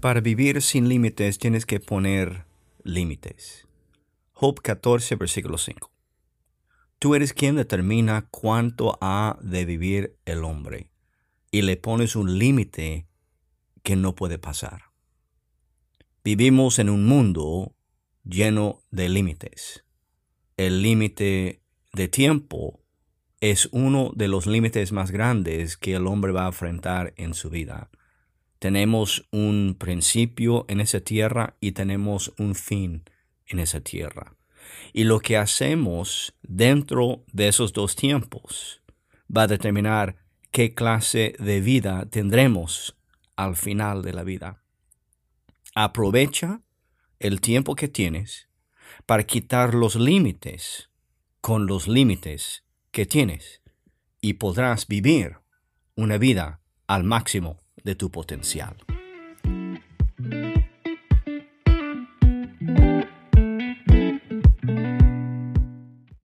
Para vivir sin límites tienes que poner límites. Job 14, versículo 5. Tú eres quien determina cuánto ha de vivir el hombre y le pones un límite que no puede pasar. Vivimos en un mundo lleno de límites. El límite de tiempo es uno de los límites más grandes que el hombre va a enfrentar en su vida. Tenemos un principio en esa tierra y tenemos un fin en esa tierra. Y lo que hacemos dentro de esos dos tiempos va a determinar qué clase de vida tendremos al final de la vida. Aprovecha el tiempo que tienes para quitar los límites con los límites que tienes y podrás vivir una vida al máximo de tu potencial.